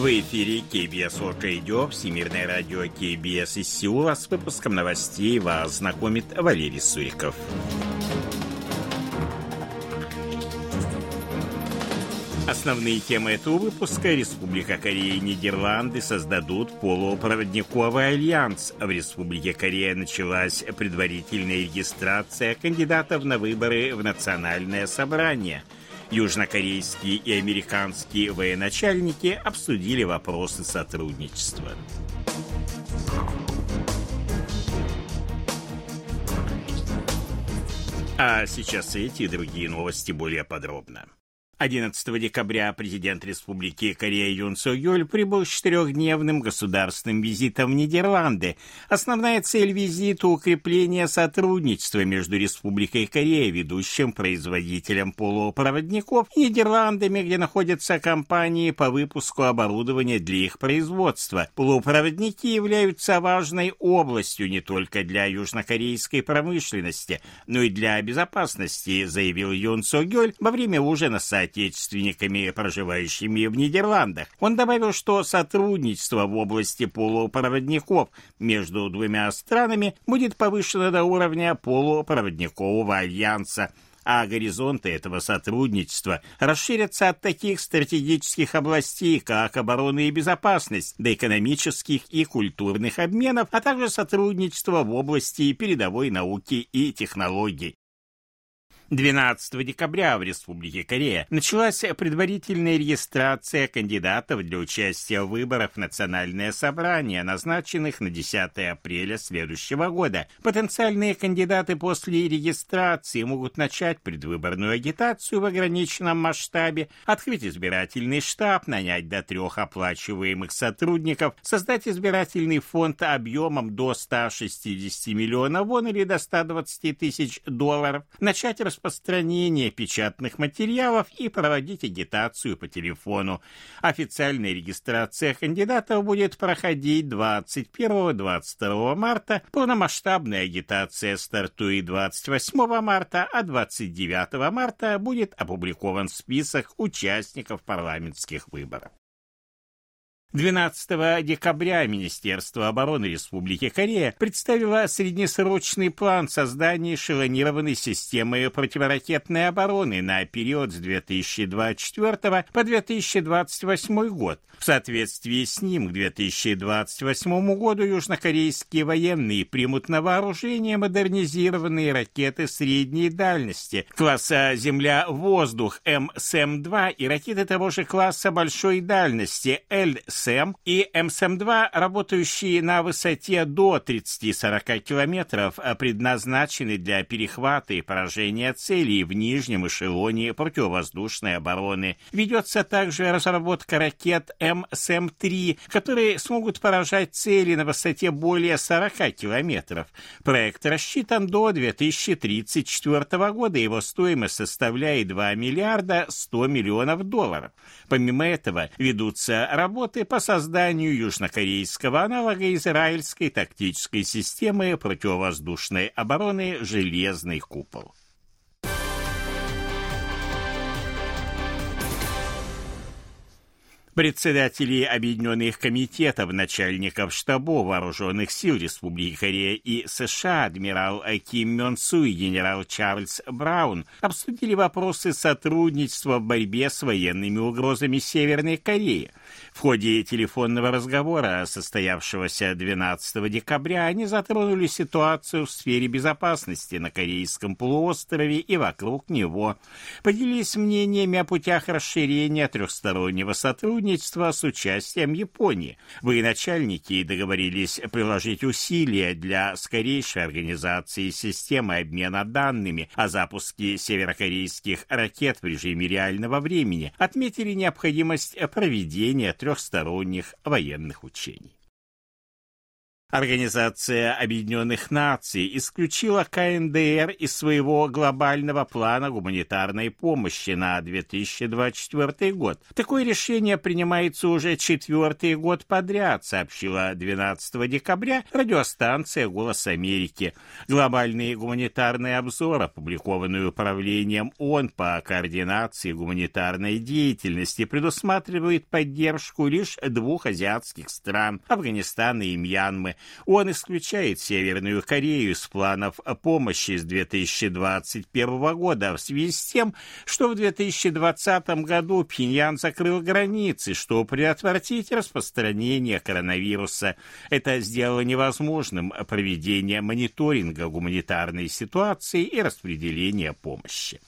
В эфире КБС Орг Радио, Всемирное радио КБС из Сеула. С выпуском новостей вас знакомит Валерий Суриков. Основные темы этого выпуска Республика Корея и Нидерланды создадут полупроводниковый альянс. В Республике Корея началась предварительная регистрация кандидатов на выборы в Национальное собрание – Южнокорейские и американские военачальники обсудили вопросы сотрудничества. А сейчас эти и другие новости более подробно. 11 декабря президент Республики Корея Юн Со Юль прибыл с четырехдневным государственным визитом в Нидерланды. Основная цель визита – укрепление сотрудничества между Республикой Корея, ведущим производителем полупроводников, и Нидерландами, где находятся компании по выпуску оборудования для их производства. Полупроводники являются важной областью не только для южнокорейской промышленности, но и для безопасности, заявил Юн Со Гёль во время ужина с соотечественниками, проживающими в Нидерландах. Он добавил, что сотрудничество в области полупроводников между двумя странами будет повышено до уровня полупроводникового альянса а горизонты этого сотрудничества расширятся от таких стратегических областей, как оборона и безопасность, до экономических и культурных обменов, а также сотрудничество в области передовой науки и технологий. 12 декабря в Республике Корея началась предварительная регистрация кандидатов для участия в выборах в Национальное собрание, назначенных на 10 апреля следующего года. Потенциальные кандидаты после регистрации могут начать предвыборную агитацию в ограниченном масштабе, открыть избирательный штаб, нанять до трех оплачиваемых сотрудников, создать избирательный фонд объемом до 160 миллионов вон или до 120 тысяч долларов, начать распределение распространение печатных материалов и проводить агитацию по телефону. Официальная регистрация кандидатов будет проходить 21-22 марта, полномасштабная агитация стартует 28 марта, а 29 марта будет опубликован список участников парламентских выборов. 12 декабря Министерство обороны Республики Корея представило среднесрочный план создания эшелонированной системы противоракетной обороны на период с 2024 по 2028 год. В соответствии с ним к 2028 году южнокорейские военные примут на вооружение модернизированные ракеты средней дальности класса «Земля-воздух» МСМ-2 и ракеты того же класса большой дальности ЛС МСМ и МСМ-2, работающие на высоте до 30-40 километров, а предназначены для перехвата и поражения целей в нижнем эшелоне противовоздушной обороны. Ведется также разработка ракет МСМ-3, которые смогут поражать цели на высоте более 40 километров. Проект рассчитан до 2034 года, его стоимость составляет 2 миллиарда 100 миллионов долларов. Помимо этого, ведутся работы по созданию южнокорейского аналога израильской тактической системы противовоздушной обороны «Железный купол». Председатели Объединенных комитетов начальников штабов вооруженных сил Республики Корея и США адмирал Ким Мён Су и генерал Чарльз Браун обсудили вопросы сотрудничества в борьбе с военными угрозами Северной Кореи. В ходе телефонного разговора, состоявшегося 12 декабря, они затронули ситуацию в сфере безопасности на Корейском полуострове и вокруг него, поделились мнениями о путях расширения трехстороннего сотрудничества с участием Японии. Военачальники договорились приложить усилия для скорейшей организации системы обмена данными о запуске северокорейских ракет в режиме реального времени, отметили необходимость проведения трехсторонних военных учений. Организация Объединенных Наций исключила КНДР из своего глобального плана гуманитарной помощи на 2024 год. Такое решение принимается уже четвертый год подряд, сообщила 12 декабря радиостанция «Голос Америки». Глобальный гуманитарный обзор, опубликованный Управлением ООН по координации гуманитарной деятельности, предусматривает поддержку лишь двух азиатских стран – Афганистана и Мьянмы, он исключает Северную Корею из планов помощи с 2021 года в связи с тем, что в 2020 году Пхеньян закрыл границы, чтобы предотвратить распространение коронавируса. Это сделало невозможным проведение мониторинга гуманитарной ситуации и распределения помощи.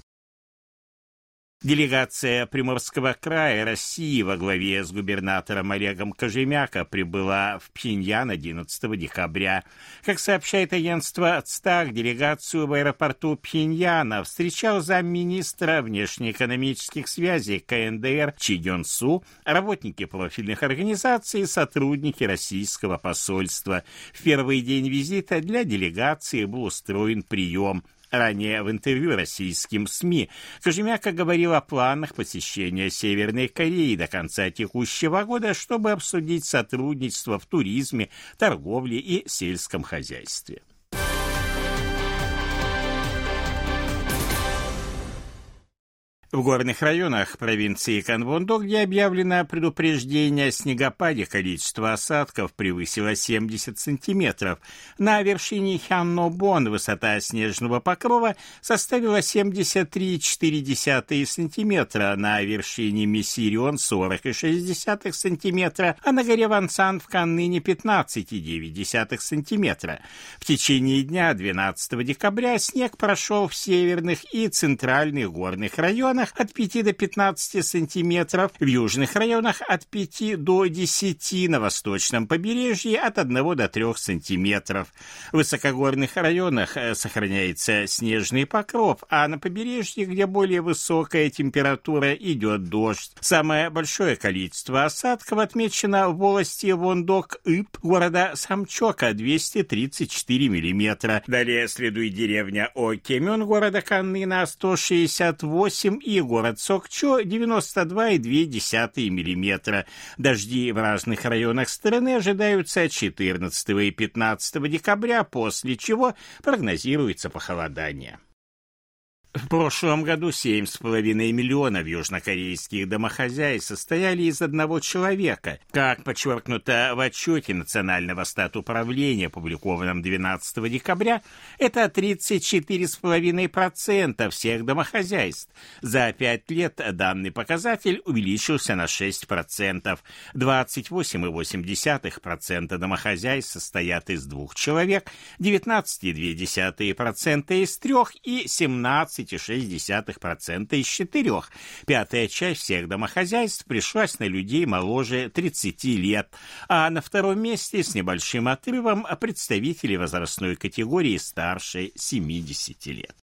Делегация Приморского края России во главе с губернатором Олегом Кожемяко прибыла в Пхеньян 11 декабря. Как сообщает агентство ЦТАК, делегацию в аэропорту Пхеньяна встречал замминистра внешнеэкономических связей КНДР Чи Гён Су, работники профильных организаций и сотрудники российского посольства. В первый день визита для делегации был устроен прием – Ранее в интервью российским СМИ Кожемяка говорил о планах посещения Северной Кореи до конца текущего года, чтобы обсудить сотрудничество в туризме, торговле и сельском хозяйстве. В горных районах провинции Канвондо, где объявлено предупреждение о снегопаде, количество осадков превысило 70 сантиметров. На вершине Хяннобон высота снежного покрова составила 73,4 сантиметра, на вершине Мессирион 40,6 сантиметра, а на горе Вансан в Канныне 15,9 сантиметра. В течение дня 12 декабря снег прошел в северных и центральных горных районах, районах от 5 до 15 сантиметров, в южных районах от 5 до 10, на восточном побережье от 1 до 3 сантиметров. В высокогорных районах э, сохраняется снежный покров, а на побережье, где более высокая температура, идет дождь. Самое большое количество осадков отмечено в области Вондок-Ып, города Самчока, 234 миллиметра. Далее следует деревня Окемён, города Каннына, 168 и город Сокчо 92,2 мм. Дожди в разных районах страны ожидаются 14 и 15 декабря, после чего прогнозируется похолодание. В прошлом году 7,5 миллионов южнокорейских домохозяйств состояли из одного человека. Как подчеркнуто в отчете Национального статуправления, опубликованном 12 декабря, это 34,5% всех домохозяйств. За пять лет данный показатель увеличился на 6%. 28,8% домохозяйств состоят из двух человек, 19,2% из трех и 17 12,6% из четырех. Пятая часть всех домохозяйств пришлась на людей моложе 30 лет, а на втором месте с небольшим отрывом представители возрастной категории старше 70 лет.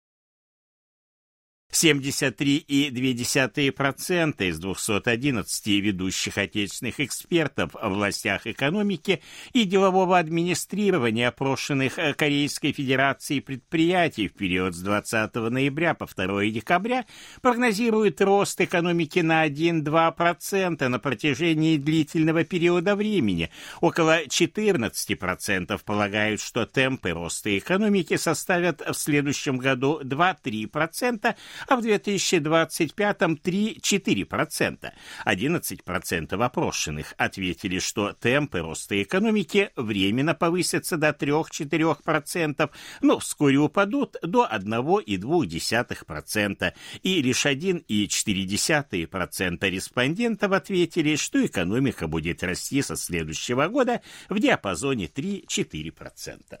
73,2% из 211 ведущих отечественных экспертов в областях экономики и делового администрирования опрошенных э, Корейской Федерацией предприятий в период с 20 ноября по 2 декабря прогнозируют рост экономики на 1-2% на протяжении длительного периода времени. Около 14% полагают, что темпы роста экономики составят в следующем году 2-3%, а в 2025-м 3-4%. 11% опрошенных ответили, что темпы роста экономики временно повысятся до 3-4%, но вскоре упадут до 1,2%. И лишь 1,4% респондентов ответили, что экономика будет расти со следующего года в диапазоне 3-4%.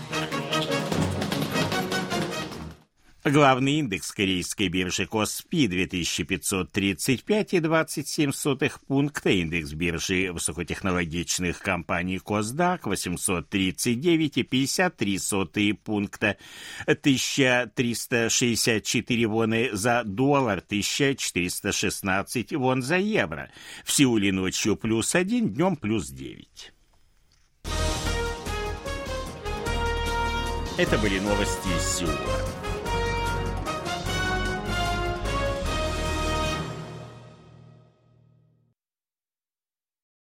Главный индекс корейской биржи Коспи 2535,27 пункта, индекс биржи высокотехнологичных компаний Косдак 839,53 пункта, 1364 воны за доллар, 1416 вон за евро. В Сеуле ночью плюс 1, днем плюс 9. Это были новости из Сеула.